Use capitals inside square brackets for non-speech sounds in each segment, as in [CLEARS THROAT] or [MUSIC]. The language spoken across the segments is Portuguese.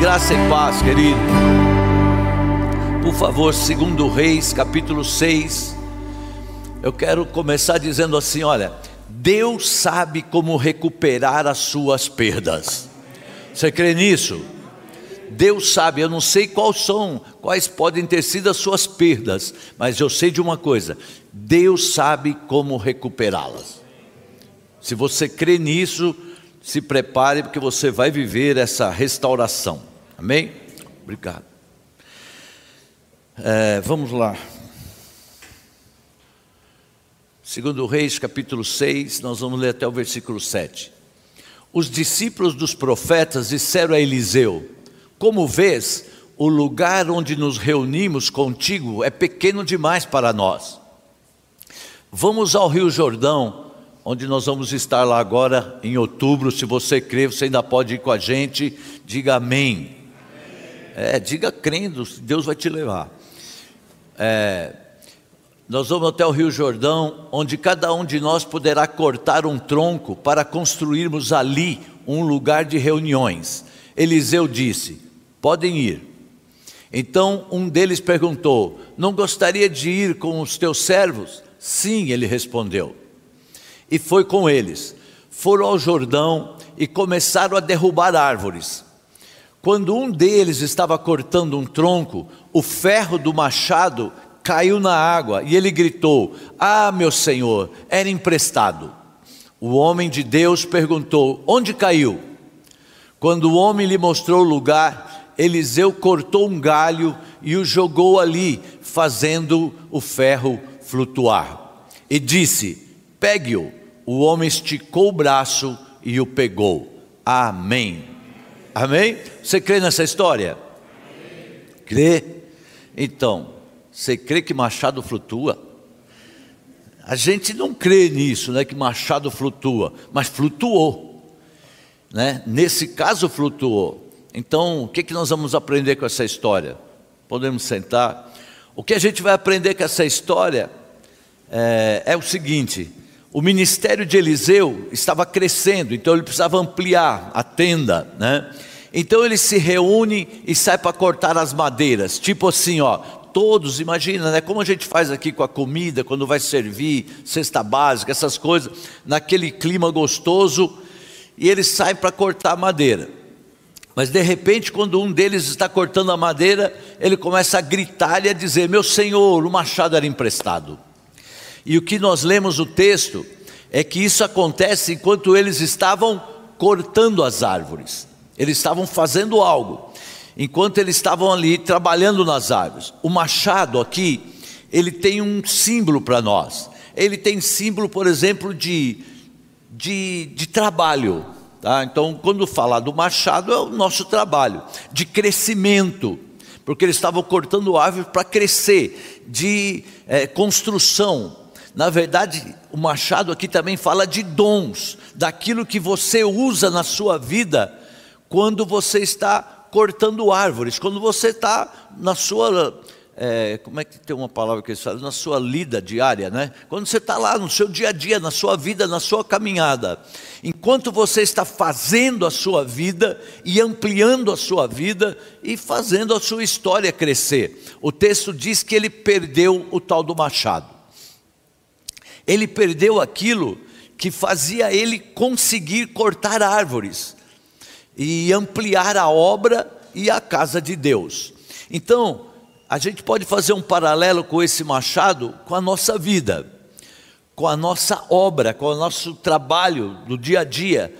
Graça e paz, querido. Por favor, segundo Reis, capítulo 6. Eu quero começar dizendo assim, olha, Deus sabe como recuperar as suas perdas. Você crê nisso? Deus sabe, eu não sei quais são, quais podem ter sido as suas perdas, mas eu sei de uma coisa: Deus sabe como recuperá-las. Se você crê nisso, se prepare, porque você vai viver essa restauração. Amém? Obrigado. É, vamos lá. Segundo Reis, capítulo 6, nós vamos ler até o versículo 7. Os discípulos dos profetas disseram a Eliseu: Como vês, o lugar onde nos reunimos contigo é pequeno demais para nós. Vamos ao Rio Jordão onde nós vamos estar lá agora em outubro. Se você crê, você ainda pode ir com a gente. Diga amém. É, diga crendo, Deus vai te levar. É, nós vamos até o Rio Jordão, onde cada um de nós poderá cortar um tronco para construirmos ali um lugar de reuniões. Eliseu disse: Podem ir. Então um deles perguntou: Não gostaria de ir com os teus servos? Sim, ele respondeu e foi com eles. Foram ao Jordão e começaram a derrubar árvores. Quando um deles estava cortando um tronco, o ferro do machado caiu na água e ele gritou: Ah, meu senhor, era emprestado. O homem de Deus perguntou: Onde caiu? Quando o homem lhe mostrou o lugar, Eliseu cortou um galho e o jogou ali, fazendo o ferro flutuar. E disse: Pegue-o o homem esticou o braço e o pegou. Amém. Amém? Você crê nessa história? Crê? Então, você crê que machado flutua? A gente não crê nisso, né, que machado flutua, mas flutuou. Né? Nesse caso flutuou. Então, o que, que nós vamos aprender com essa história? Podemos sentar. O que a gente vai aprender com essa história é, é o seguinte: o ministério de Eliseu estava crescendo, então ele precisava ampliar a tenda, né? Então ele se reúne e sai para cortar as madeiras, tipo assim, ó, todos, imagina, né? Como a gente faz aqui com a comida, quando vai servir, cesta básica, essas coisas, naquele clima gostoso, e eles saem para cortar a madeira. Mas de repente, quando um deles está cortando a madeira, ele começa a gritar e a dizer: Meu senhor, o machado era emprestado. E o que nós lemos o texto é que isso acontece enquanto eles estavam cortando as árvores. Eles estavam fazendo algo. Enquanto eles estavam ali trabalhando nas árvores. O machado aqui, ele tem um símbolo para nós. Ele tem símbolo, por exemplo, de, de, de trabalho. Tá? Então, quando fala do machado, é o nosso trabalho, de crescimento, porque eles estavam cortando árvores para crescer, de é, construção, na verdade, o machado aqui também fala de dons, daquilo que você usa na sua vida quando você está cortando árvores, quando você está na sua. É, como é que tem uma palavra que eles falam? Na sua lida diária, né? Quando você está lá no seu dia a dia, na sua vida, na sua caminhada. Enquanto você está fazendo a sua vida e ampliando a sua vida e fazendo a sua história crescer. O texto diz que ele perdeu o tal do machado. Ele perdeu aquilo que fazia ele conseguir cortar árvores e ampliar a obra e a casa de Deus. Então, a gente pode fazer um paralelo com esse machado com a nossa vida, com a nossa obra, com o nosso trabalho do dia a dia,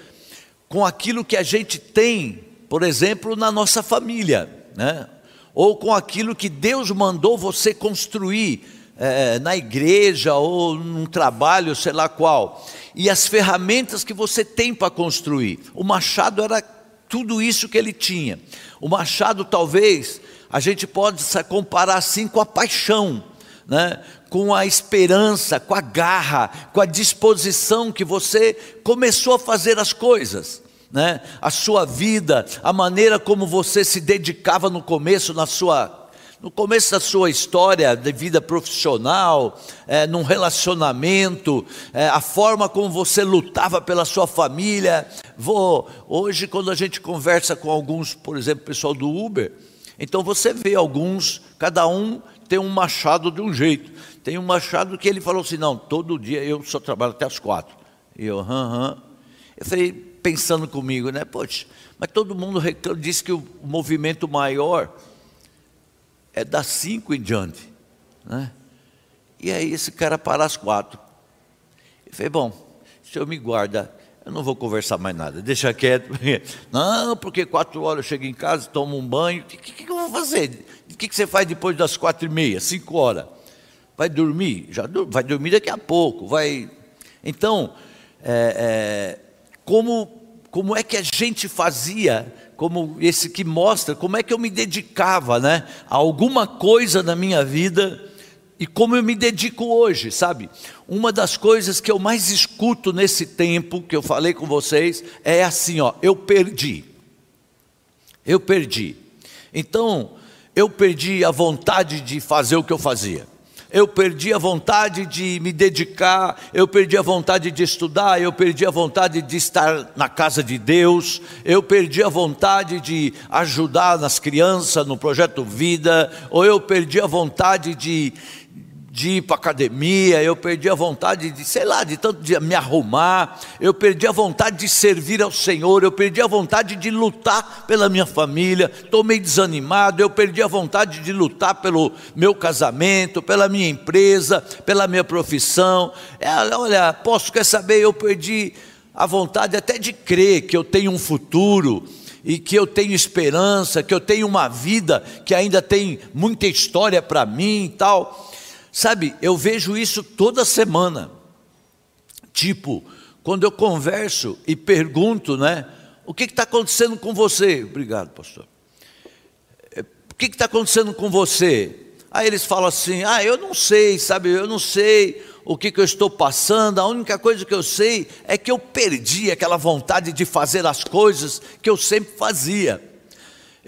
com aquilo que a gente tem, por exemplo, na nossa família, né? ou com aquilo que Deus mandou você construir é, na igreja ou num trabalho, sei lá qual, e as ferramentas que você tem para construir. O machado era tudo isso que ele tinha. O machado, talvez, a gente pode comparar assim com a paixão, né? com a esperança, com a garra, com a disposição que você começou a fazer as coisas. Né? A sua vida, a maneira como você se dedicava no começo na sua no começo da sua história de vida profissional, é, num relacionamento, é, a forma como você lutava pela sua família. Vou, hoje, quando a gente conversa com alguns, por exemplo, pessoal do Uber, então você vê alguns, cada um tem um machado de um jeito. Tem um machado que ele falou assim: não, todo dia eu só trabalho até as quatro. E eu, aham. Eu falei, pensando comigo, né? Poxa, mas todo mundo diz que o movimento maior é das cinco em diante. Né? E aí esse cara para às quatro. Eu falei, bom, o senhor me guarda, eu não vou conversar mais nada, deixa quieto. [LAUGHS] Não, porque quatro horas eu chego em casa, tomo um banho, o que, que, que, eu vou fazer? O que, que você faz depois das quatro e meia, cinco horas? Vai dormir? Já vai dormir daqui a pouco, vai... Então, é, é, como, como é que a gente fazia como esse que mostra como é que eu me dedicava, né, a alguma coisa na minha vida e como eu me dedico hoje, sabe? Uma das coisas que eu mais escuto nesse tempo que eu falei com vocês é assim, ó, eu perdi. Eu perdi. Então, eu perdi a vontade de fazer o que eu fazia eu perdi a vontade de me dedicar, eu perdi a vontade de estudar, eu perdi a vontade de estar na casa de Deus, eu perdi a vontade de ajudar nas crianças no projeto Vida, ou eu perdi a vontade de de ir para academia, eu perdi a vontade de, sei lá, de tanto de me arrumar, eu perdi a vontade de servir ao Senhor, eu perdi a vontade de lutar pela minha família, estou meio desanimado, eu perdi a vontade de lutar pelo meu casamento, pela minha empresa, pela minha profissão. É, olha, posso quer saber, eu perdi a vontade até de crer que eu tenho um futuro e que eu tenho esperança, que eu tenho uma vida que ainda tem muita história para mim e tal. Sabe, eu vejo isso toda semana. Tipo, quando eu converso e pergunto, né? O que está acontecendo com você? Obrigado, pastor. É, o que está acontecendo com você? Aí eles falam assim: ah, eu não sei, sabe, eu não sei o que, que eu estou passando, a única coisa que eu sei é que eu perdi aquela vontade de fazer as coisas que eu sempre fazia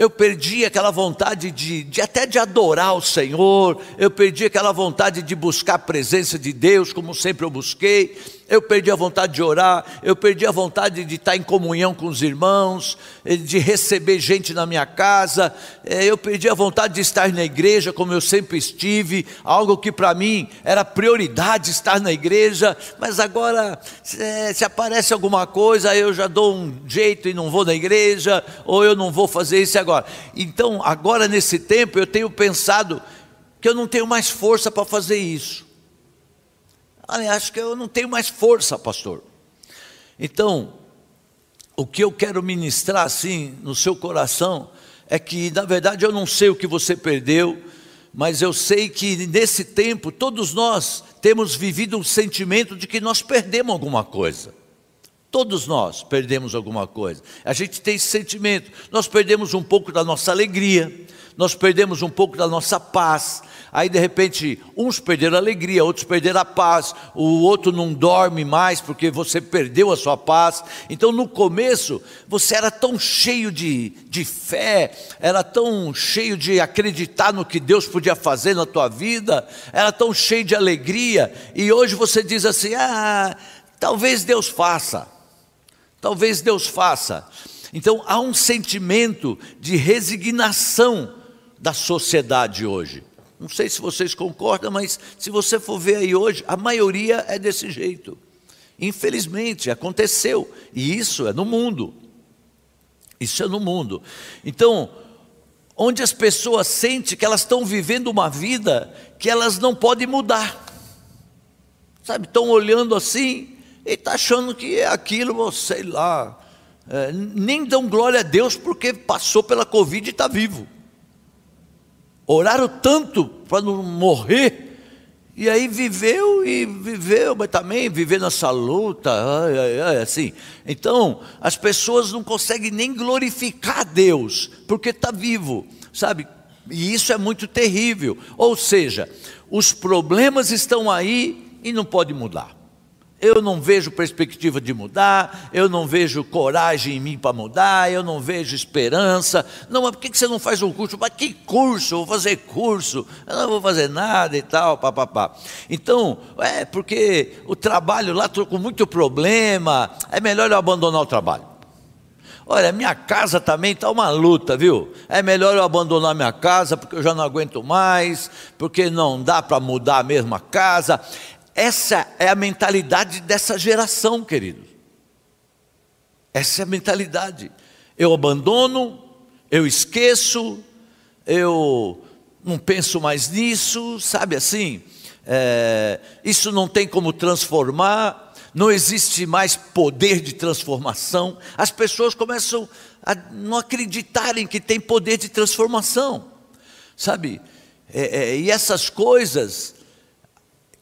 eu perdi aquela vontade de, de, até de adorar o Senhor, eu perdi aquela vontade de buscar a presença de Deus, como sempre eu busquei, eu perdi a vontade de orar, eu perdi a vontade de estar em comunhão com os irmãos, eh, de receber gente na minha casa, eh, eu perdi a vontade de estar na igreja como eu sempre estive, algo que para mim era prioridade estar na igreja, mas agora se, se aparece alguma coisa, eu já dou um jeito e não vou na igreja, ou eu não vou fazer isso agora. Então, agora nesse tempo eu tenho pensado que eu não tenho mais força para fazer isso. Aliás, acho que eu não tenho mais força, pastor. Então, o que eu quero ministrar assim no seu coração é que, na verdade, eu não sei o que você perdeu, mas eu sei que nesse tempo todos nós temos vivido um sentimento de que nós perdemos alguma coisa. Todos nós perdemos alguma coisa. A gente tem esse sentimento. Nós perdemos um pouco da nossa alegria, nós perdemos um pouco da nossa paz, Aí de repente, uns perderam a alegria, outros perderam a paz, o outro não dorme mais porque você perdeu a sua paz. Então no começo, você era tão cheio de, de fé, era tão cheio de acreditar no que Deus podia fazer na tua vida, era tão cheio de alegria, e hoje você diz assim: ah, talvez Deus faça, talvez Deus faça. Então há um sentimento de resignação da sociedade hoje. Não sei se vocês concordam, mas se você for ver aí hoje, a maioria é desse jeito. Infelizmente, aconteceu. E isso é no mundo. Isso é no mundo. Então, onde as pessoas sentem que elas estão vivendo uma vida que elas não podem mudar. Sabe, estão olhando assim e estão tá achando que é aquilo, sei lá. É, nem dão glória a Deus porque passou pela Covid e está vivo oraram tanto para não morrer, e aí viveu e viveu, mas também vivendo essa luta, ai, ai, ai, assim. Então, as pessoas não conseguem nem glorificar Deus, porque está vivo, sabe? E isso é muito terrível. Ou seja, os problemas estão aí e não pode mudar. Eu não vejo perspectiva de mudar, eu não vejo coragem em mim para mudar, eu não vejo esperança. Não, mas por que você não faz um curso? Mas que curso? Eu vou fazer curso, eu não vou fazer nada e tal, papapá. Então, é porque o trabalho lá estou com muito problema, é melhor eu abandonar o trabalho. Olha, minha casa também está uma luta, viu? É melhor eu abandonar minha casa porque eu já não aguento mais, porque não dá para mudar a mesma casa. Essa é a mentalidade dessa geração, querido. Essa é a mentalidade. Eu abandono, eu esqueço, eu não penso mais nisso, sabe assim? É, isso não tem como transformar, não existe mais poder de transformação. As pessoas começam a não acreditarem que tem poder de transformação, sabe? É, é, e essas coisas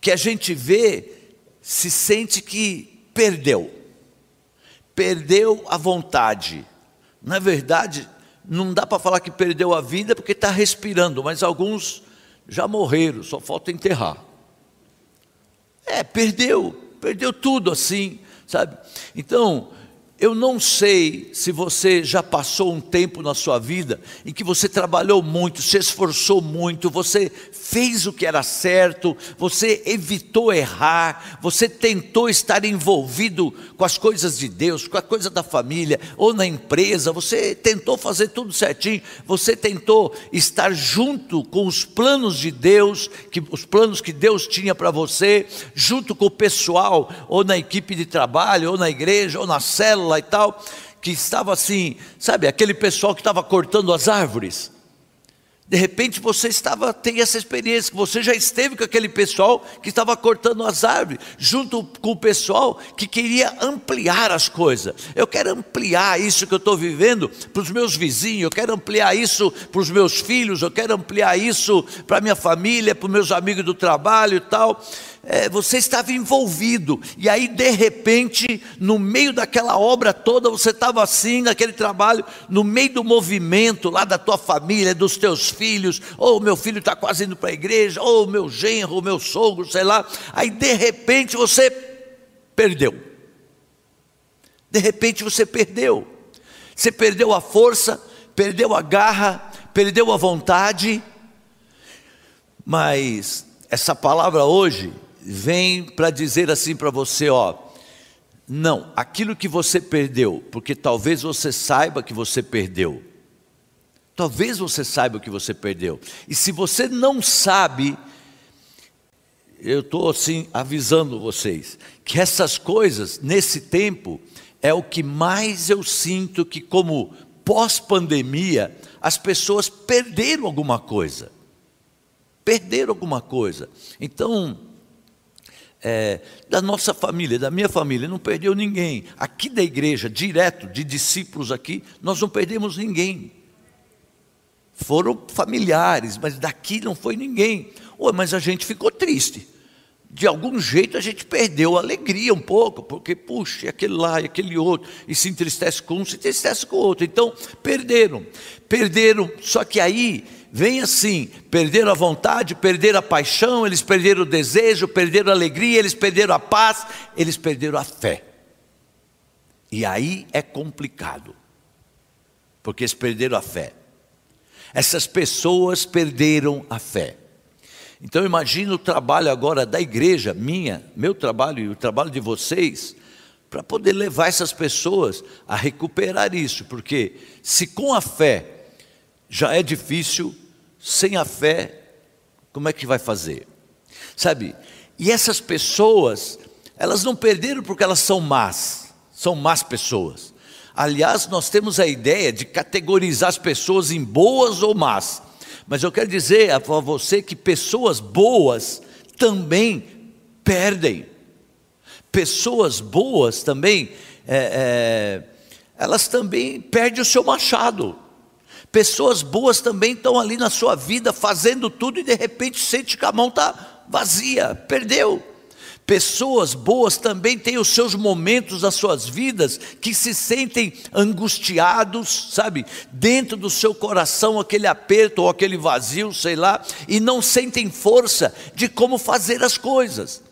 que a gente vê, se sente que perdeu, perdeu a vontade. Na verdade, não dá para falar que perdeu a vida porque está respirando, mas alguns já morreram, só falta enterrar. É, perdeu, perdeu tudo assim, sabe? Então, eu não sei se você já passou um tempo na sua vida em que você trabalhou muito, se esforçou muito, você fez o que era certo, você evitou errar, você tentou estar envolvido com as coisas de Deus, com a coisa da família ou na empresa, você tentou fazer tudo certinho, você tentou estar junto com os planos de Deus, que, os planos que Deus tinha para você, junto com o pessoal, ou na equipe de trabalho, ou na igreja, ou na célula e tal, que estava assim, sabe, aquele pessoal que estava cortando as árvores. De repente você estava, tem essa experiência, que você já esteve com aquele pessoal que estava cortando as árvores, junto com o pessoal que queria ampliar as coisas. Eu quero ampliar isso que eu estou vivendo para os meus vizinhos, eu quero ampliar isso para os meus filhos, eu quero ampliar isso para minha família, para os meus amigos do trabalho e tal é, você estava envolvido, e aí de repente, no meio daquela obra toda, você estava assim, naquele trabalho, no meio do movimento lá da tua família, dos teus filhos, ou meu filho está quase indo para a igreja, ou meu genro, meu sogro, sei lá, aí de repente você perdeu. De repente você perdeu. Você perdeu a força, perdeu a garra, perdeu a vontade, mas essa palavra hoje vem para dizer assim para você, ó, não, aquilo que você perdeu, porque talvez você saiba que você perdeu. Talvez você saiba que você perdeu. E se você não sabe, eu estou assim avisando vocês que essas coisas nesse tempo é o que mais eu sinto que como pós-pandemia as pessoas perderam alguma coisa. Perderam alguma coisa. Então, é, da nossa família, da minha família, não perdeu ninguém. Aqui da igreja, direto, de discípulos aqui, nós não perdemos ninguém. Foram familiares, mas daqui não foi ninguém. Ué, mas a gente ficou triste. De algum jeito a gente perdeu a alegria um pouco, porque, puxa, aquele lá e aquele outro, e se entristece com um, se entristece com o outro. Então, perderam. Perderam, só que aí vem assim: perderam a vontade, perderam a paixão, eles perderam o desejo, perderam a alegria, eles perderam a paz, eles perderam a fé. E aí é complicado, porque eles perderam a fé. Essas pessoas perderam a fé. Então imagina o trabalho agora da igreja, minha, meu trabalho e o trabalho de vocês, para poder levar essas pessoas a recuperar isso, porque se com a fé já é difícil, sem a fé, como é que vai fazer? Sabe? E essas pessoas, elas não perderam porque elas são más, são más pessoas. Aliás, nós temos a ideia de categorizar as pessoas em boas ou más. Mas eu quero dizer a você que pessoas boas também perdem. Pessoas boas também, é, é, elas também perdem o seu machado. Pessoas boas também estão ali na sua vida fazendo tudo e de repente sente que a mão está vazia, perdeu. Pessoas boas também têm os seus momentos das suas vidas que se sentem angustiados, sabe, dentro do seu coração aquele aperto ou aquele vazio, sei lá, e não sentem força de como fazer as coisas.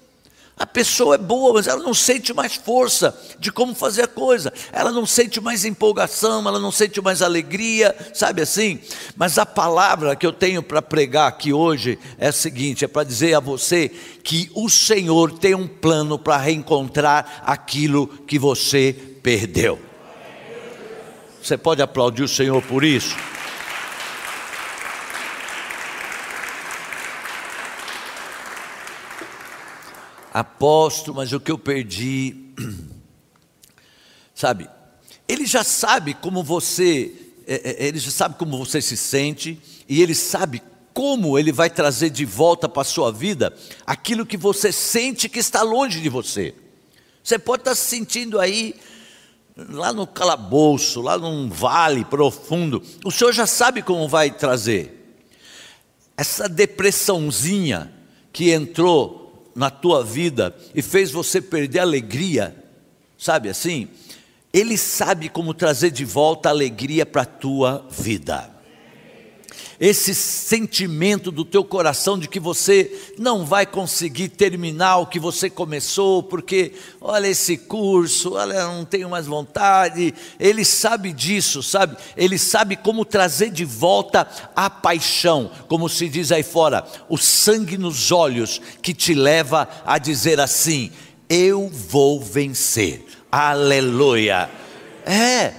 A pessoa é boa, mas ela não sente mais força de como fazer a coisa, ela não sente mais empolgação, ela não sente mais alegria, sabe assim? Mas a palavra que eu tenho para pregar aqui hoje é a seguinte: é para dizer a você que o Senhor tem um plano para reencontrar aquilo que você perdeu. Você pode aplaudir o Senhor por isso? Aposto, mas o que eu perdi. [CLEARS THROAT] Sabe, ele já sabe como você, é, é, ele já sabe como você se sente, e ele sabe como ele vai trazer de volta para a sua vida aquilo que você sente que está longe de você. Você pode estar se sentindo aí, lá no calabouço, lá num vale profundo, o Senhor já sabe como vai trazer. Essa depressãozinha que entrou na tua vida e fez você perder a alegria, sabe assim? Ele sabe como trazer de volta a alegria para a tua vida esse sentimento do teu coração de que você não vai conseguir terminar o que você começou, porque olha esse curso, olha, não tenho mais vontade. Ele sabe disso, sabe? Ele sabe como trazer de volta a paixão, como se diz aí fora, o sangue nos olhos que te leva a dizer assim: eu vou vencer. Aleluia. É,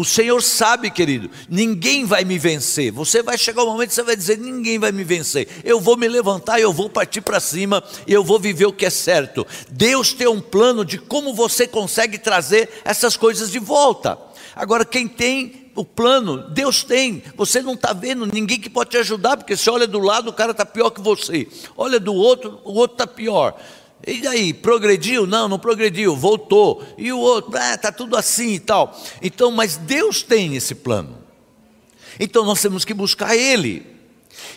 o Senhor sabe, querido, ninguém vai me vencer. Você vai chegar um momento que você vai dizer: ninguém vai me vencer. Eu vou me levantar, eu vou partir para cima, eu vou viver o que é certo. Deus tem um plano de como você consegue trazer essas coisas de volta. Agora, quem tem o plano, Deus tem. Você não está vendo ninguém que pode te ajudar, porque você olha do lado, o cara está pior que você. Olha do outro, o outro está pior. E daí, progrediu? Não, não progrediu, voltou. E o outro, ah, está tudo assim e tal. Então, mas Deus tem esse plano. Então nós temos que buscar Ele.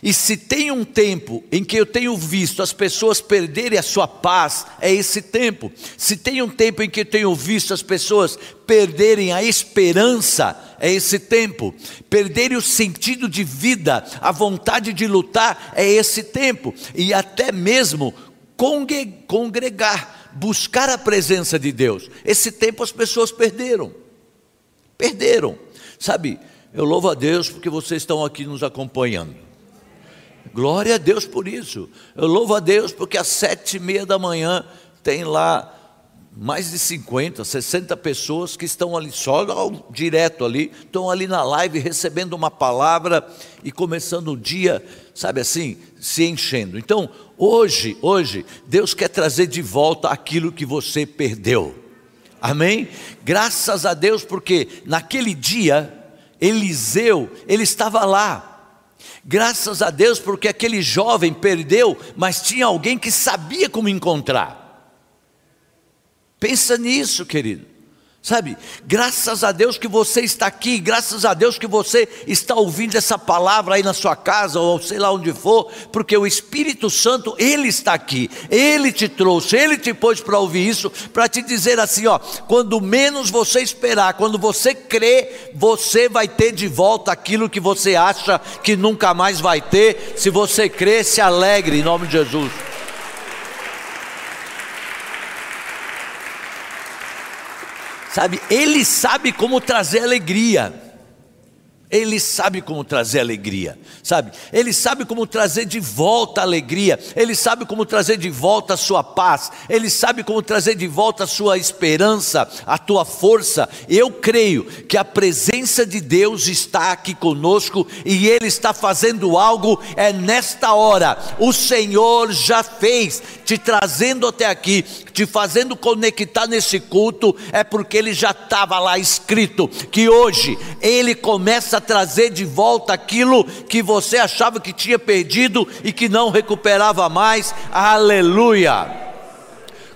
E se tem um tempo em que eu tenho visto as pessoas perderem a sua paz, é esse tempo. Se tem um tempo em que eu tenho visto as pessoas perderem a esperança, é esse tempo. Perderem o sentido de vida, a vontade de lutar, é esse tempo. E até mesmo congregar, buscar a presença de Deus. Esse tempo as pessoas perderam. Perderam. Sabe, eu louvo a Deus porque vocês estão aqui nos acompanhando. Glória a Deus por isso. Eu louvo a Deus porque às sete e meia da manhã tem lá mais de 50, 60 pessoas que estão ali só direto ali, estão ali na live recebendo uma palavra e começando o dia, sabe assim, se enchendo. Então, hoje, hoje, Deus quer trazer de volta aquilo que você perdeu. Amém? Graças a Deus, porque naquele dia, Eliseu, ele estava lá. Graças a Deus, porque aquele jovem perdeu, mas tinha alguém que sabia como encontrar. Pensa nisso, querido. Sabe, graças a Deus que você está aqui, graças a Deus que você está ouvindo essa palavra aí na sua casa, ou sei lá onde for, porque o Espírito Santo, Ele está aqui, Ele te trouxe, Ele te pôs para ouvir isso, para te dizer assim: ó, quando menos você esperar, quando você crê, você vai ter de volta aquilo que você acha que nunca mais vai ter, se você crê, se alegre em nome de Jesus. Sabe, ele sabe como trazer alegria. Ele sabe como trazer alegria, sabe? Ele sabe como trazer de volta a alegria, ele sabe como trazer de volta a sua paz, ele sabe como trazer de volta a sua esperança, a tua força. Eu creio que a presença de Deus está aqui conosco e ele está fazendo algo é nesta hora. O Senhor já fez, te trazendo até aqui, te fazendo conectar nesse culto, é porque ele já estava lá escrito que hoje ele começa a trazer de volta aquilo que você achava que tinha perdido e que não recuperava mais. Aleluia!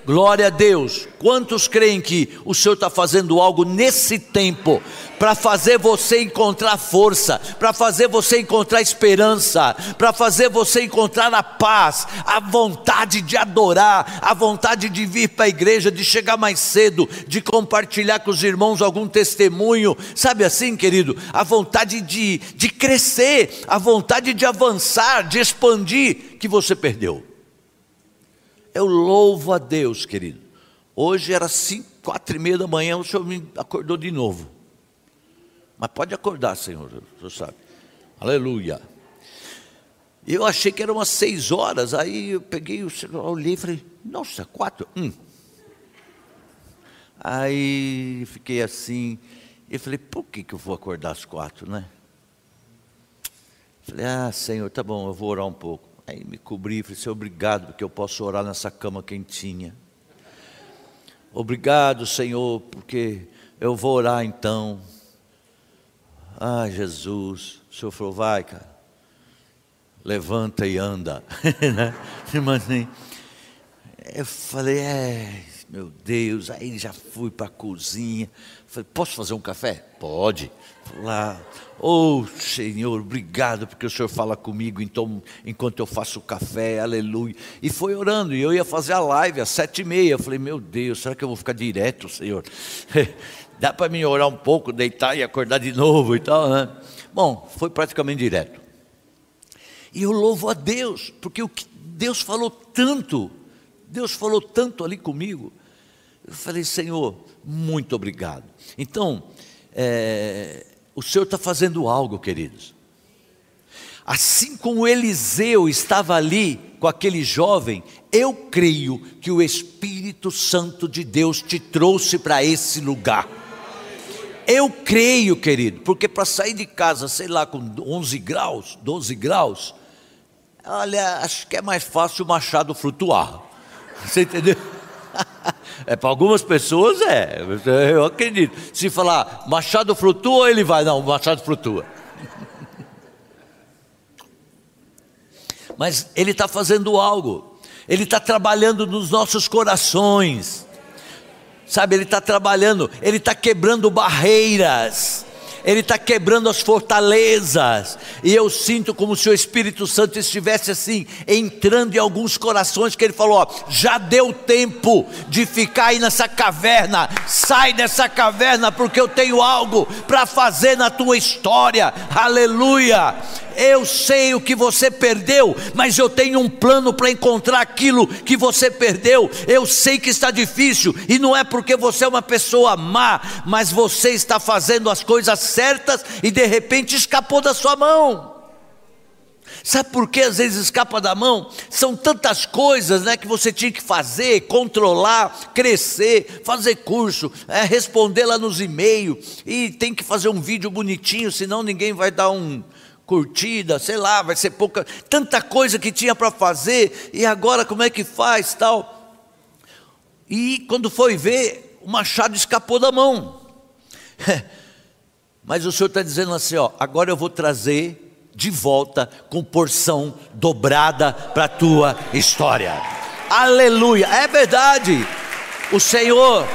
Glória a Deus. Quantos creem que o Senhor está fazendo algo nesse tempo para fazer você encontrar força, para fazer você encontrar esperança, para fazer você encontrar a paz, a vontade de adorar, a vontade de vir para a igreja, de chegar mais cedo, de compartilhar com os irmãos algum testemunho, sabe assim, querido? A vontade de, de crescer, a vontade de avançar, de expandir, que você perdeu. eu louvo a Deus, querido. Hoje era cinco, quatro e meia da manhã, o Senhor me acordou de novo. Mas pode acordar, Senhor, o sabe. Aleluia. Eu achei que eram umas seis horas, aí eu peguei o celular, olhei e falei, nossa, quatro? Hum. Aí fiquei assim, e falei, por que, que eu vou acordar às quatro, né? Falei, ah, Senhor, tá bom, eu vou orar um pouco. Aí me cobri, falei, Senhor, obrigado, porque eu posso orar nessa cama quentinha. Obrigado, Senhor, porque eu vou orar então. Ah, Jesus, o Senhor falou, vai, cara, levanta e anda. [LAUGHS] Né? Mas assim, eu falei, é, meu Deus, aí já fui para a cozinha. Falei, posso fazer um café? Pode. Lá, oh Senhor, obrigado porque o Senhor fala comigo então, enquanto eu faço o café, aleluia. E foi orando, e eu ia fazer a live às sete e meia. Eu falei, meu Deus, será que eu vou ficar direto, Senhor? [LAUGHS] Dá para mim orar um pouco, deitar e acordar de novo e tal, né? Bom, foi praticamente direto. E eu louvo a Deus, porque o que Deus falou tanto, Deus falou tanto ali comigo. Eu falei, Senhor, muito obrigado. Então, é, o Senhor está fazendo algo, queridos. Assim como Eliseu estava ali com aquele jovem, eu creio que o Espírito Santo de Deus te trouxe para esse lugar. Eu creio, querido, porque para sair de casa, sei lá, com 11 graus, 12 graus, olha, acho que é mais fácil o machado flutuar. [LAUGHS] Você entendeu? [LAUGHS] É, para algumas pessoas é, [LAUGHS] eu acredito. Se falar machado flutua, ele vai, não, machado flutua. Mas ele está fazendo algo, ele está trabalhando nos nossos corações, sabe? Ele está trabalhando, ele está quebrando barreiras. Ele está quebrando as fortalezas, e eu sinto como se o Espírito Santo estivesse assim, entrando em alguns corações, que ele falou: ó, já deu tempo de ficar aí nessa caverna, sai dessa caverna, porque eu tenho algo para fazer na tua história, aleluia. Eu sei o que você perdeu, mas eu tenho um plano para encontrar aquilo que você perdeu. Eu sei que está difícil, e não é porque você é uma pessoa má, mas você está fazendo as coisas certas e de repente escapou da sua mão. Sabe por que às vezes escapa da mão? São tantas coisas né, que você tinha que fazer, controlar, crescer, fazer curso, é, responder lá nos e-mails, e tem que fazer um vídeo bonitinho, senão ninguém vai dar um, curtida, sei lá, vai ser pouca, tanta coisa que tinha para fazer, e agora como é que faz tal. E quando foi ver, o machado escapou da mão. [LAUGHS] Mas o Senhor está dizendo assim: ó, agora eu vou trazer de volta com porção dobrada para a tua história. Aleluia, é verdade. O Senhor,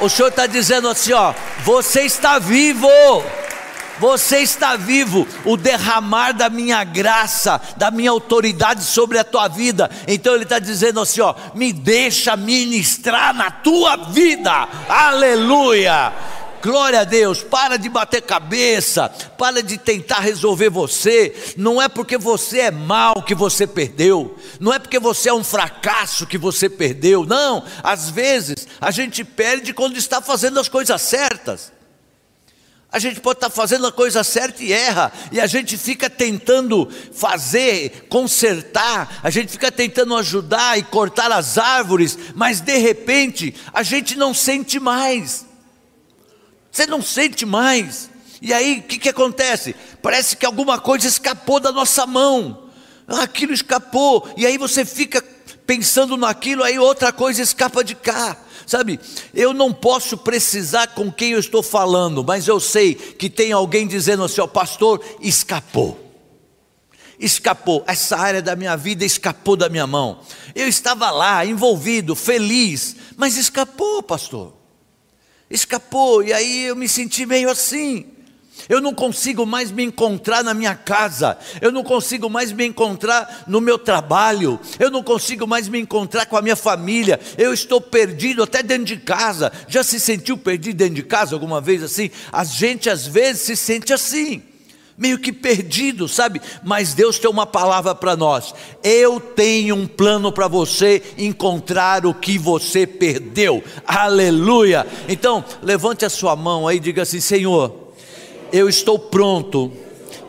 o Senhor está dizendo assim: ó, você está vivo. Você está vivo, o derramar da minha graça, da minha autoridade sobre a tua vida. Então ele está dizendo assim: ó, me deixa ministrar na tua vida. Aleluia. Glória a Deus, para de bater cabeça, para de tentar resolver você. Não é porque você é mal que você perdeu, não é porque você é um fracasso que você perdeu. Não, às vezes a gente perde quando está fazendo as coisas certas. A gente pode estar fazendo a coisa certa e erra, e a gente fica tentando fazer, consertar, a gente fica tentando ajudar e cortar as árvores, mas de repente a gente não sente mais. Você não sente mais. E aí o que, que acontece? Parece que alguma coisa escapou da nossa mão. Aquilo escapou, e aí você fica pensando naquilo, aí outra coisa escapa de cá. Sabe, eu não posso precisar com quem eu estou falando, mas eu sei que tem alguém dizendo assim: ó, pastor, escapou. Escapou, essa área da minha vida escapou da minha mão. Eu estava lá, envolvido, feliz, mas escapou, pastor. Escapou, e aí eu me senti meio assim. Eu não consigo mais me encontrar na minha casa, eu não consigo mais me encontrar no meu trabalho, eu não consigo mais me encontrar com a minha família, eu estou perdido até dentro de casa. Já se sentiu perdido dentro de casa alguma vez assim? A gente às vezes se sente assim. Meio que perdido, sabe? Mas Deus tem uma palavra para nós. Eu tenho um plano para você encontrar o que você perdeu. Aleluia! Então, levante a sua mão aí e diga assim: Senhor, eu estou pronto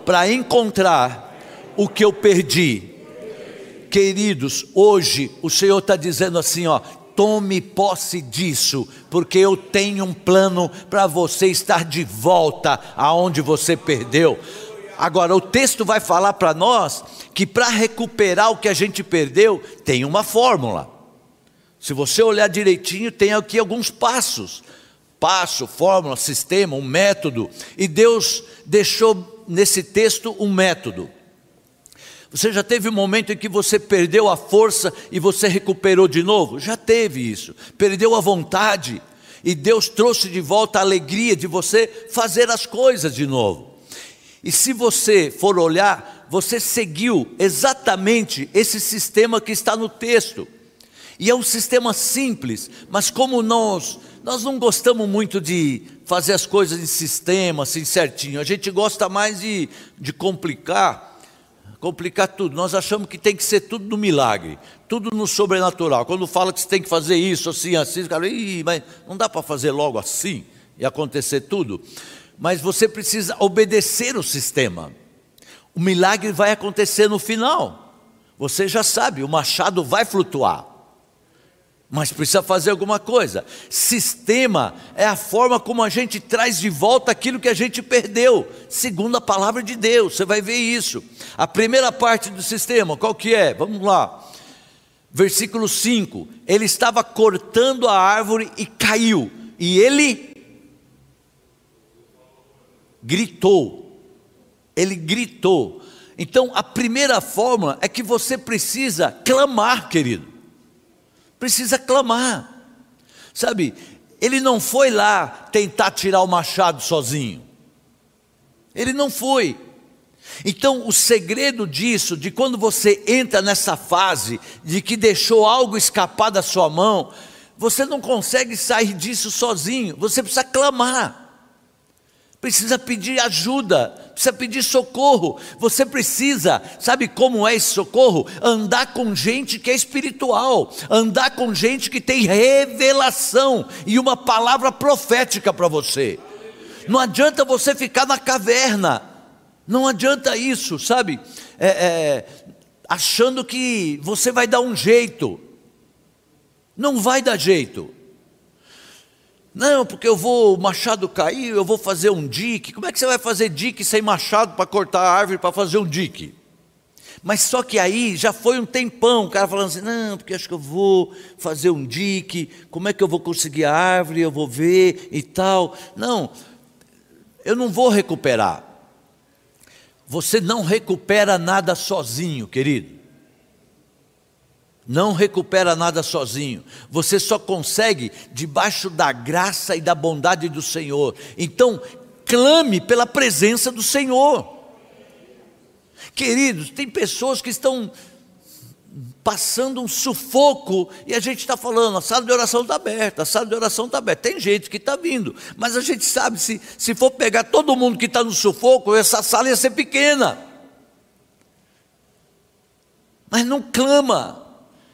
para encontrar o que eu perdi. Queridos, hoje o Senhor está dizendo assim: ó, tome posse disso, porque eu tenho um plano para você estar de volta aonde você perdeu. Agora, o texto vai falar para nós que para recuperar o que a gente perdeu, tem uma fórmula. Se você olhar direitinho, tem aqui alguns passos: passo, fórmula, sistema, um método. E Deus deixou nesse texto um método. Você já teve um momento em que você perdeu a força e você recuperou de novo? Já teve isso. Perdeu a vontade e Deus trouxe de volta a alegria de você fazer as coisas de novo. E se você for olhar, você seguiu exatamente esse sistema que está no texto. E é um sistema simples, mas como nós nós não gostamos muito de fazer as coisas em sistema, assim certinho. A gente gosta mais de, de complicar complicar tudo. Nós achamos que tem que ser tudo no milagre, tudo no sobrenatural. Quando fala que você tem que fazer isso, assim, assim, cara, Ih, mas não dá para fazer logo assim e acontecer tudo. Mas você precisa obedecer o sistema. O milagre vai acontecer no final. Você já sabe, o machado vai flutuar mas precisa fazer alguma coisa. Sistema é a forma como a gente traz de volta aquilo que a gente perdeu, segundo a palavra de Deus. Você vai ver isso. A primeira parte do sistema, qual que é? Vamos lá. Versículo 5. Ele estava cortando a árvore e caiu, e ele gritou. Ele gritou. Então, a primeira fórmula é que você precisa clamar, querido precisa clamar. Sabe, ele não foi lá tentar tirar o machado sozinho. Ele não foi. Então, o segredo disso, de quando você entra nessa fase de que deixou algo escapar da sua mão, você não consegue sair disso sozinho, você precisa clamar precisa pedir ajuda, precisa pedir socorro. Você precisa, sabe como é esse socorro? Andar com gente que é espiritual, andar com gente que tem revelação e uma palavra profética para você. Não adianta você ficar na caverna, não adianta isso, sabe? É, é, achando que você vai dar um jeito, não vai dar jeito. Não, porque eu vou, o machado cair, eu vou fazer um dique. Como é que você vai fazer dique sem machado para cortar a árvore para fazer um dique? Mas só que aí já foi um tempão, o cara falando assim: não, porque acho que eu vou fazer um dique, como é que eu vou conseguir a árvore, eu vou ver e tal. Não, eu não vou recuperar. Você não recupera nada sozinho, querido não recupera nada sozinho. Você só consegue debaixo da graça e da bondade do Senhor. Então, clame pela presença do Senhor. Queridos, tem pessoas que estão passando um sufoco e a gente está falando, a sala de oração está aberta, a sala de oração está aberta. Tem gente que está vindo, mas a gente sabe se, se for pegar todo mundo que está no sufoco, essa sala ia ser pequena. Mas não clama,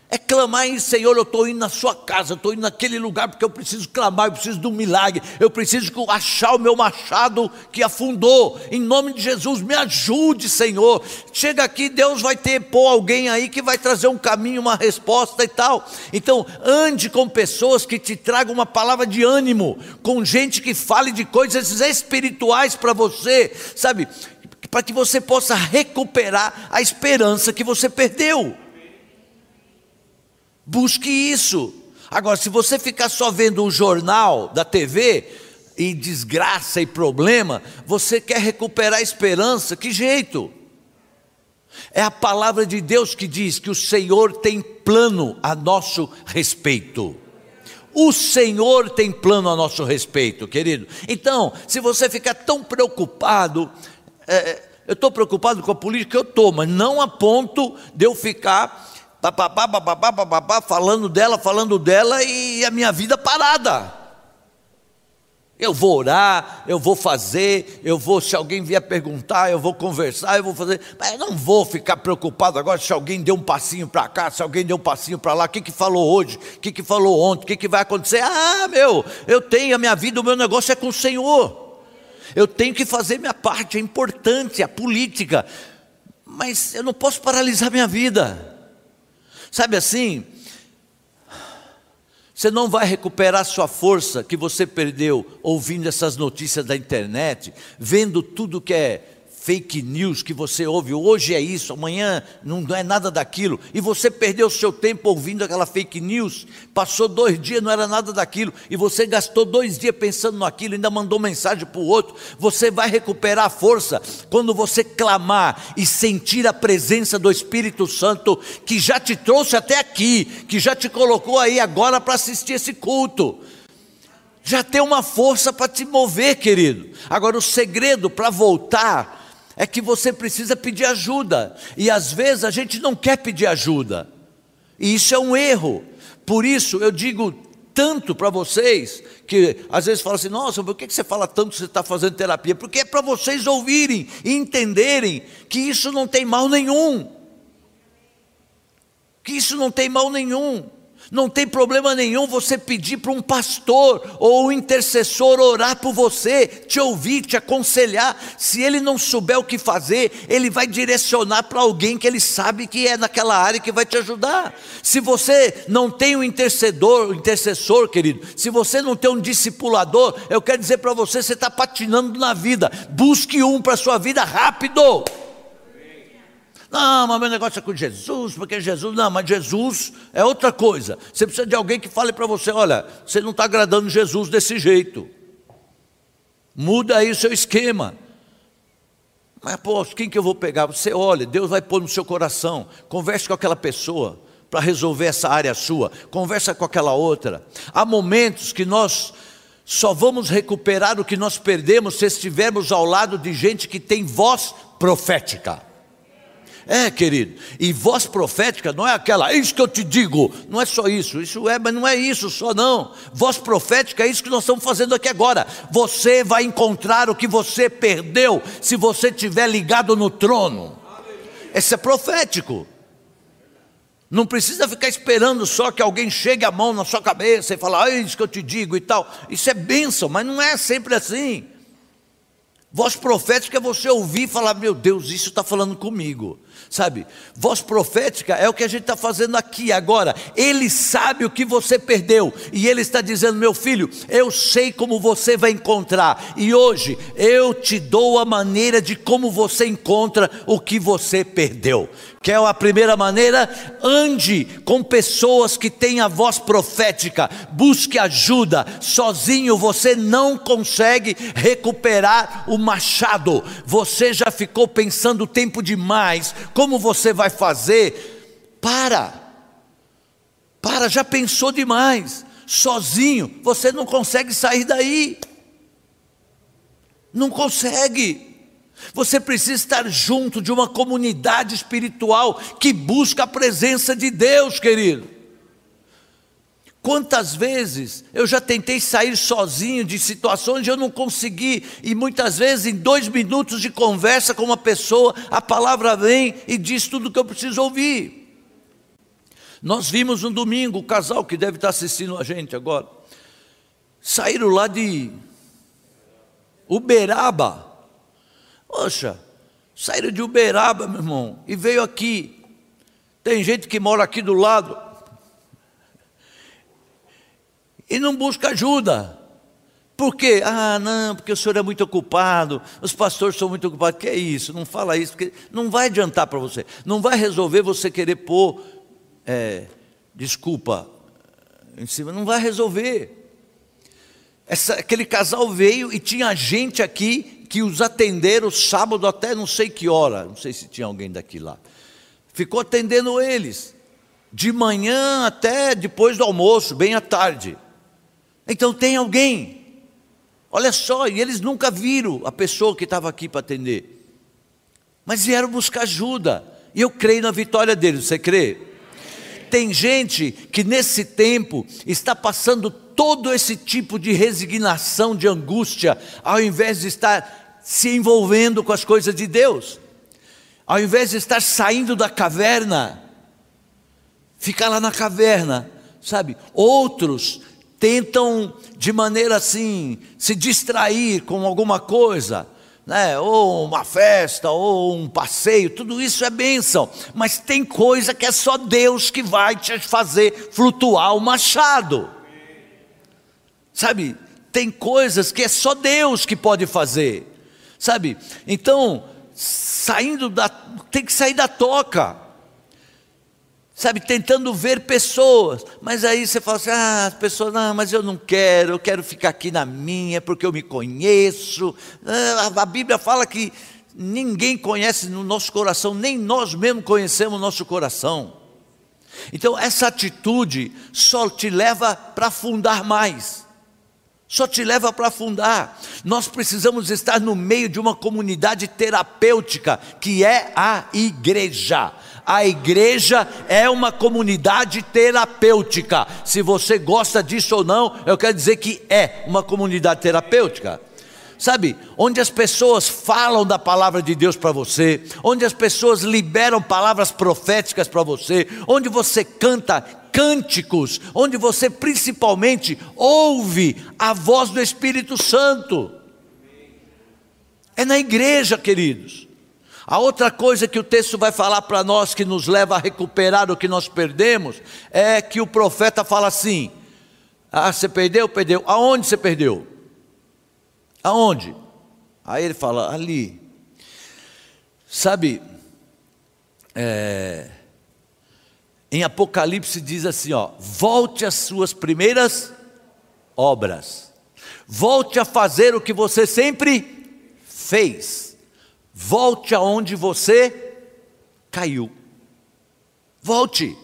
é clamar em Senhor, eu estou indo na sua casa, estou indo naquele lugar porque eu preciso clamar, eu preciso de um milagre, eu preciso achar o meu machado que afundou. Em nome de Jesus, me ajude, Senhor. Chega aqui, Deus vai ter pôr alguém aí que vai trazer um caminho, uma resposta e tal. Então, ande com pessoas que te tragam uma palavra de ânimo, com gente que fale de coisas espirituais para você, sabe? Para que você possa recuperar a esperança que você perdeu. Busque isso. Agora, se você ficar só vendo o jornal da TV e desgraça e problema, você quer recuperar a esperança, que jeito? É a palavra de Deus que diz que o Senhor tem plano a nosso respeito. O Senhor tem plano a nosso respeito, querido. Então, se você ficar tão preocupado, é, eu estou preocupado com a política, eu estou, mas não a ponto de eu ficar papapá, papapá, papapá, falando dela, falando dela e a minha vida parada. Eu vou orar, eu vou fazer, eu vou, se alguém vier perguntar, eu vou conversar, eu vou fazer, mas eu não vou ficar preocupado agora se alguém deu um passinho para cá, se alguém deu um passinho para lá, o que, que falou hoje, o que, que falou ontem, o que, que vai acontecer. Ah, meu, eu tenho a minha vida, o meu negócio é com o Senhor. Eu tenho que fazer minha parte, é importante, a política, mas eu não posso paralisar minha vida. Sabe assim, você não vai recuperar sua força que você perdeu ouvindo essas notícias da internet, vendo tudo que é fake news que você ouve, hoje é isso, amanhã não é nada daquilo, e você perdeu seu tempo ouvindo aquela fake news, passou dois dias, não era nada daquilo, e você gastou dois dias pensando naquilo, ainda mandou mensagem para o outro, você vai recuperar a força quando você clamar e sentir a presença do Espírito Santo, que já te trouxe até aqui, que já te colocou aí agora para assistir esse culto já tem uma força para te mover, querido. Agora, o segredo para voltar é que você precisa pedir ajuda, e às vezes a gente não quer pedir ajuda, e isso é um erro. Por isso eu digo tanto para vocês, que às vezes falam assim: nossa, por que você fala tanto que você está fazendo terapia? Porque é para vocês ouvirem e entenderem que isso não tem mal nenhum. Que isso não tem mal nenhum. Não tem problema nenhum você pedir para um pastor ou um intercessor orar por você, te ouvir, te aconselhar. Se ele não souber o que fazer, ele vai direcionar para alguém que ele sabe que é naquela área que vai te ajudar. Se você não tem um intercedor, intercessor, querido, se você não tem um discipulador, eu quero dizer para você, você está patinando na vida. Busque um para a sua vida rápido. Não, mas meu negócio é com Jesus, porque Jesus, não, mas Jesus é outra coisa. Você precisa de alguém que fale para você: olha, você não está agradando Jesus desse jeito. Muda aí o seu esquema. Mas, pô, quem que eu vou pegar? Você olha, Deus vai pôr no seu coração. Converse com aquela pessoa para resolver essa área sua. Conversa com aquela outra. Há momentos que nós só vamos recuperar o que nós perdemos se estivermos ao lado de gente que tem voz profética. É, querido, e voz profética não é aquela, é isso que eu te digo, não é só isso, isso é, mas não é isso só não. Voz profética é isso que nós estamos fazendo aqui agora. Você vai encontrar o que você perdeu se você estiver ligado no trono. Esse é profético. Não precisa ficar esperando só que alguém chegue a mão na sua cabeça e falar, é isso que eu te digo e tal. Isso é bênção, mas não é sempre assim. Voz profética é você ouvir e falar: Meu Deus, isso está falando comigo sabe? Voz profética é o que a gente está fazendo aqui agora. Ele sabe o que você perdeu e ele está dizendo: meu filho, eu sei como você vai encontrar e hoje eu te dou a maneira de como você encontra o que você perdeu. Quer a primeira maneira? Ande com pessoas que têm a voz profética, busque ajuda. Sozinho você não consegue recuperar o machado. Você já ficou pensando tempo demais como você vai fazer? Para, para, já pensou demais. Sozinho você não consegue sair daí. Não consegue. Você precisa estar junto de uma comunidade espiritual que busca a presença de Deus, querido. Quantas vezes eu já tentei sair sozinho de situações onde eu não consegui, e muitas vezes em dois minutos de conversa com uma pessoa, a palavra vem e diz tudo o que eu preciso ouvir. Nós vimos um domingo, o casal que deve estar assistindo a gente agora, saíram lá de Uberaba. Poxa, saíram de Uberaba, meu irmão, e veio aqui. Tem gente que mora aqui do lado, e não busca ajuda. Por quê? Ah, não, porque o senhor é muito ocupado, os pastores são muito ocupados. Que é isso? Não fala isso, porque não vai adiantar para você. Não vai resolver você querer pôr, é, desculpa, em cima, não vai resolver. Essa, aquele casal veio e tinha gente aqui que os atenderam sábado até não sei que hora, não sei se tinha alguém daqui lá. Ficou atendendo eles, de manhã até depois do almoço, bem à tarde. Então tem alguém. Olha só, e eles nunca viram a pessoa que estava aqui para atender. Mas vieram buscar ajuda. E eu creio na vitória deles. Você crê? Tem gente que nesse tempo está passando todo esse tipo de resignação, de angústia, ao invés de estar se envolvendo com as coisas de Deus, ao invés de estar saindo da caverna, ficar lá na caverna, sabe? Outros tentam de maneira assim se distrair com alguma coisa, né? ou uma festa, ou um passeio, tudo isso é bênção, mas tem coisa que é só Deus que vai te fazer flutuar o machado, sabe? Tem coisas que é só Deus que pode fazer, sabe? Então, saindo da, tem que sair da toca, sabe, tentando ver pessoas, mas aí você fala assim: ah, as pessoas, não, mas eu não quero, eu quero ficar aqui na minha, porque eu me conheço. Ah, a Bíblia fala que ninguém conhece no nosso coração, nem nós mesmos conhecemos o nosso coração. Então, essa atitude só te leva para afundar mais, só te leva para afundar. Nós precisamos estar no meio de uma comunidade terapêutica, que é a igreja a igreja é uma comunidade terapêutica. Se você gosta disso ou não, eu quero dizer que é uma comunidade terapêutica. Sabe, onde as pessoas falam da palavra de Deus para você, onde as pessoas liberam palavras proféticas para você, onde você canta cânticos, onde você principalmente ouve a voz do Espírito Santo. É na igreja, queridos. A outra coisa que o texto vai falar para nós, que nos leva a recuperar o que nós perdemos, é que o profeta fala assim: Ah, você perdeu? Perdeu. Aonde você perdeu? Aonde? Aí ele fala: Ali. Sabe, é, em Apocalipse diz assim: ó, volte às suas primeiras obras, volte a fazer o que você sempre fez. Volte aonde você caiu. Volte.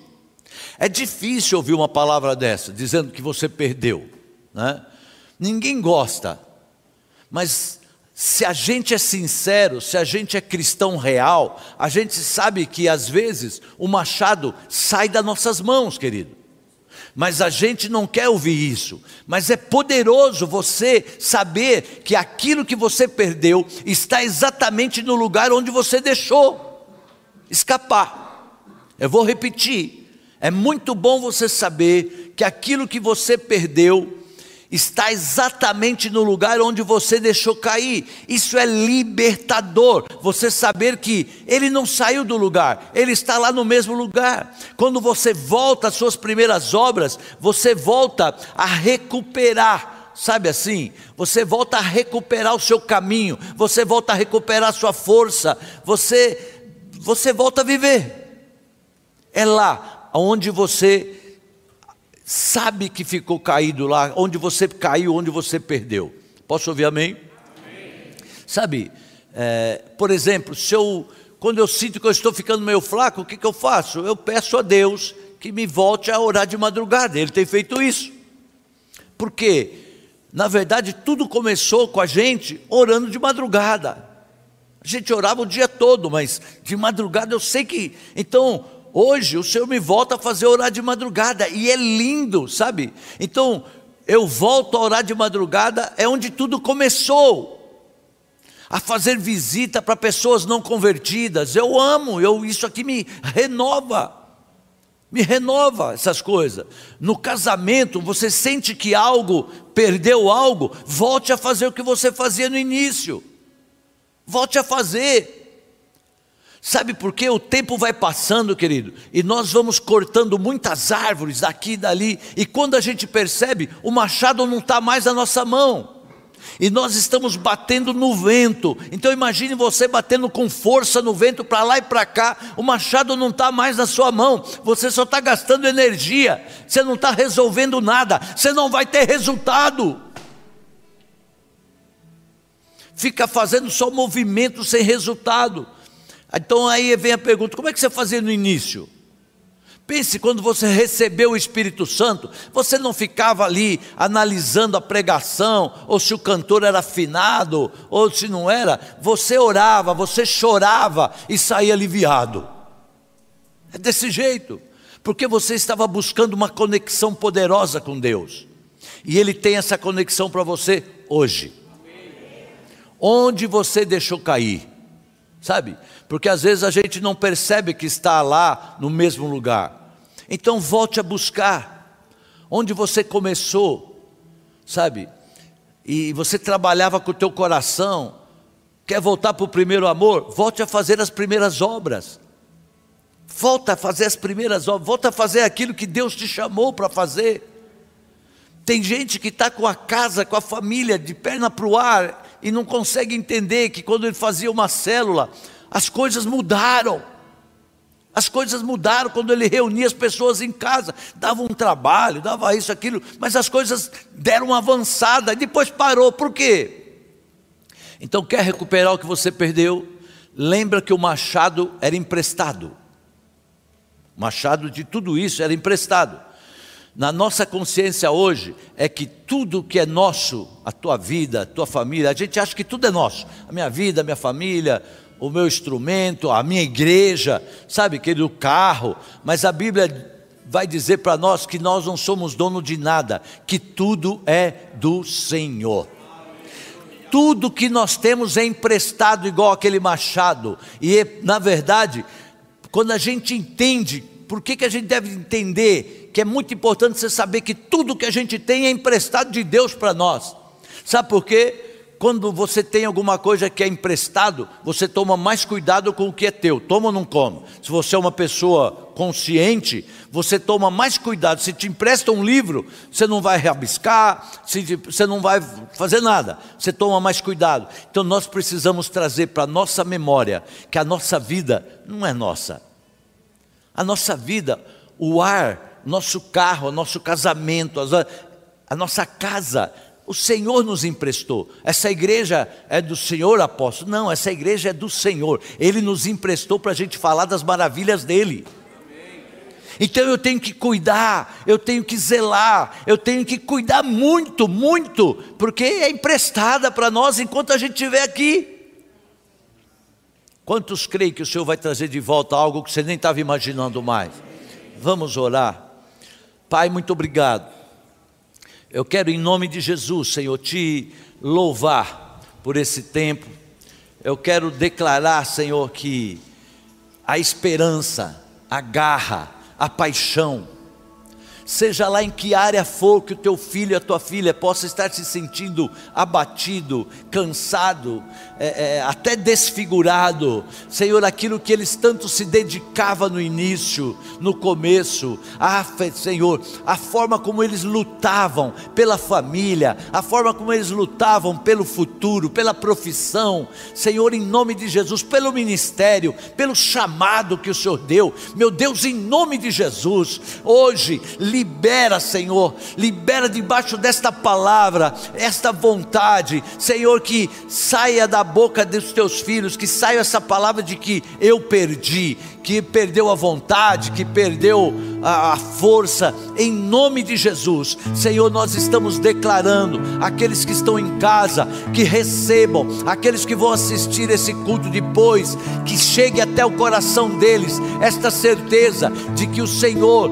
É difícil ouvir uma palavra dessa, dizendo que você perdeu. Né? Ninguém gosta, mas se a gente é sincero, se a gente é cristão real, a gente sabe que às vezes o machado sai das nossas mãos, querido mas a gente não quer ouvir isso. Mas é poderoso você saber que aquilo que você perdeu está exatamente no lugar onde você deixou escapar. Eu vou repetir. É muito bom você saber que aquilo que você perdeu está exatamente no lugar onde você deixou cair. Isso é libertador. Você saber que ele não saiu do lugar, ele está lá no mesmo lugar. Quando você volta às suas primeiras obras, você volta a recuperar. Sabe assim? Você volta a recuperar o seu caminho, você volta a recuperar a sua força, você você volta a viver. É lá onde você sabe que ficou caído lá, onde você caiu, onde você perdeu. Posso ouvir amém? amém. Sabe, é, por exemplo, se eu, quando eu sinto que eu estou ficando meio flaco, o que, que eu faço? Eu peço a Deus que me volte a orar de madrugada. Ele tem feito isso. Porque, na verdade, tudo começou com a gente orando de madrugada. A gente orava o dia todo, mas de madrugada eu sei que. Então, Hoje o Senhor me volta a fazer orar de madrugada e é lindo, sabe? Então, eu volto a orar de madrugada, é onde tudo começou. A fazer visita para pessoas não convertidas. Eu amo, eu, isso aqui me renova. Me renova essas coisas. No casamento, você sente que algo, perdeu algo, volte a fazer o que você fazia no início. Volte a fazer. Sabe por quê? O tempo vai passando, querido, e nós vamos cortando muitas árvores daqui e dali, e quando a gente percebe, o machado não está mais na nossa mão, e nós estamos batendo no vento. Então imagine você batendo com força no vento para lá e para cá, o machado não está mais na sua mão, você só está gastando energia, você não está resolvendo nada, você não vai ter resultado. Fica fazendo só movimento sem resultado. Então aí vem a pergunta: como é que você fazia no início? Pense quando você recebeu o Espírito Santo, você não ficava ali analisando a pregação, ou se o cantor era afinado, ou se não era, você orava, você chorava e saía aliviado. É desse jeito, porque você estava buscando uma conexão poderosa com Deus. E Ele tem essa conexão para você hoje. Onde você deixou cair, sabe? Porque às vezes a gente não percebe que está lá no mesmo lugar. Então volte a buscar onde você começou, sabe? E você trabalhava com o teu coração, quer voltar para o primeiro amor? Volte a fazer as primeiras obras. Volta a fazer as primeiras obras, volta a fazer aquilo que Deus te chamou para fazer. Tem gente que está com a casa, com a família, de perna para o ar, e não consegue entender que quando ele fazia uma célula, as coisas mudaram. As coisas mudaram quando ele reunia as pessoas em casa, dava um trabalho, dava isso, aquilo, mas as coisas deram uma avançada e depois parou. Por quê? Então, quer recuperar o que você perdeu? Lembra que o machado era emprestado. O machado de tudo isso era emprestado. Na nossa consciência hoje é que tudo que é nosso, a tua vida, a tua família, a gente acha que tudo é nosso. A minha vida, a minha família, o meu instrumento, a minha igreja, sabe, aquele carro, mas a Bíblia vai dizer para nós que nós não somos dono de nada, que tudo é do Senhor. Tudo que nós temos é emprestado igual aquele machado, e na verdade, quando a gente entende, por que, que a gente deve entender que é muito importante você saber que tudo que a gente tem é emprestado de Deus para nós. Sabe por quê? Quando você tem alguma coisa que é emprestado, você toma mais cuidado com o que é teu. Toma ou não toma? Se você é uma pessoa consciente, você toma mais cuidado. Se te empresta um livro, você não vai rabiscar, você não vai fazer nada. Você toma mais cuidado. Então nós precisamos trazer para a nossa memória que a nossa vida não é nossa. A nossa vida, o ar nosso carro, nosso casamento, a nossa casa, o Senhor nos emprestou. Essa igreja é do Senhor, apóstolo? Não, essa igreja é do Senhor. Ele nos emprestou para a gente falar das maravilhas dele. Então eu tenho que cuidar, eu tenho que zelar, eu tenho que cuidar muito, muito, porque é emprestada para nós enquanto a gente estiver aqui. Quantos creem que o Senhor vai trazer de volta algo que você nem estava imaginando mais? Vamos orar. Pai, muito obrigado. Eu quero, em nome de Jesus, Senhor, te louvar por esse tempo. Eu quero declarar, Senhor, que a esperança, a garra, a paixão, seja lá em que área for que o teu filho e a tua filha possa estar se sentindo abatido, cansado, é, é, até desfigurado, Senhor, aquilo que eles tanto se dedicavam no início, no começo, ah, Senhor, a forma como eles lutavam pela família, a forma como eles lutavam pelo futuro, pela profissão, Senhor, em nome de Jesus, pelo ministério, pelo chamado que o Senhor deu, meu Deus, em nome de Jesus, hoje, libera, Senhor, libera debaixo desta palavra, esta vontade, Senhor, que saia da boca dos teus filhos, que saia essa palavra de que eu perdi, que perdeu a vontade, que perdeu a, força, em nome de Jesus, Senhor, nós estamos declarando, aqueles que estão em casa, que recebam, aqueles que vão assistir esse culto depois, que chegue até o coração deles esta certeza de que o Senhor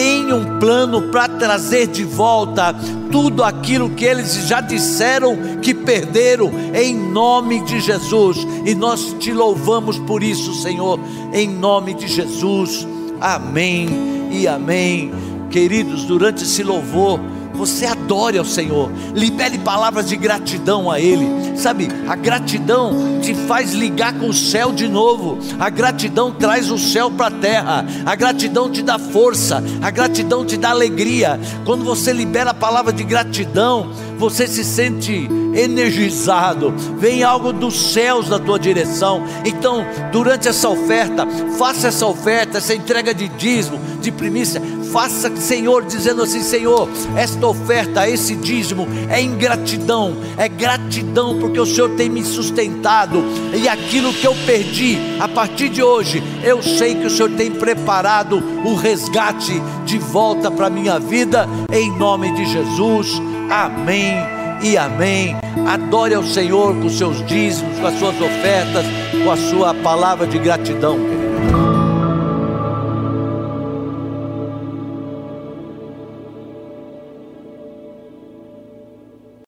tem um plano para trazer de volta tudo aquilo que eles já disseram que perderam, em nome de Jesus. E nós te louvamos por isso, Senhor, em nome de Jesus. Amém e amém. Queridos, durante esse louvor, você adore ao Senhor, libere palavras de gratidão a Ele, sabe? A gratidão te faz ligar com o céu de novo, a gratidão traz o céu para a terra, a gratidão te dá força, a gratidão te dá alegria. Quando você libera a palavra de gratidão, você se sente energizado, vem algo dos céus na tua direção. Então, durante essa oferta, faça essa oferta, essa entrega de dízimo, de primícia, faça, Senhor, dizendo assim: Senhor, esta oferta, esse dízimo é ingratidão, é gratidão porque o Senhor tem me sustentado e aquilo que eu perdi, a partir de hoje, eu sei que o Senhor tem preparado o resgate de volta para a minha vida, em nome de Jesus. Amém e amém. Adore ao Senhor com seus dízimos, com as suas ofertas, com a sua palavra de gratidão.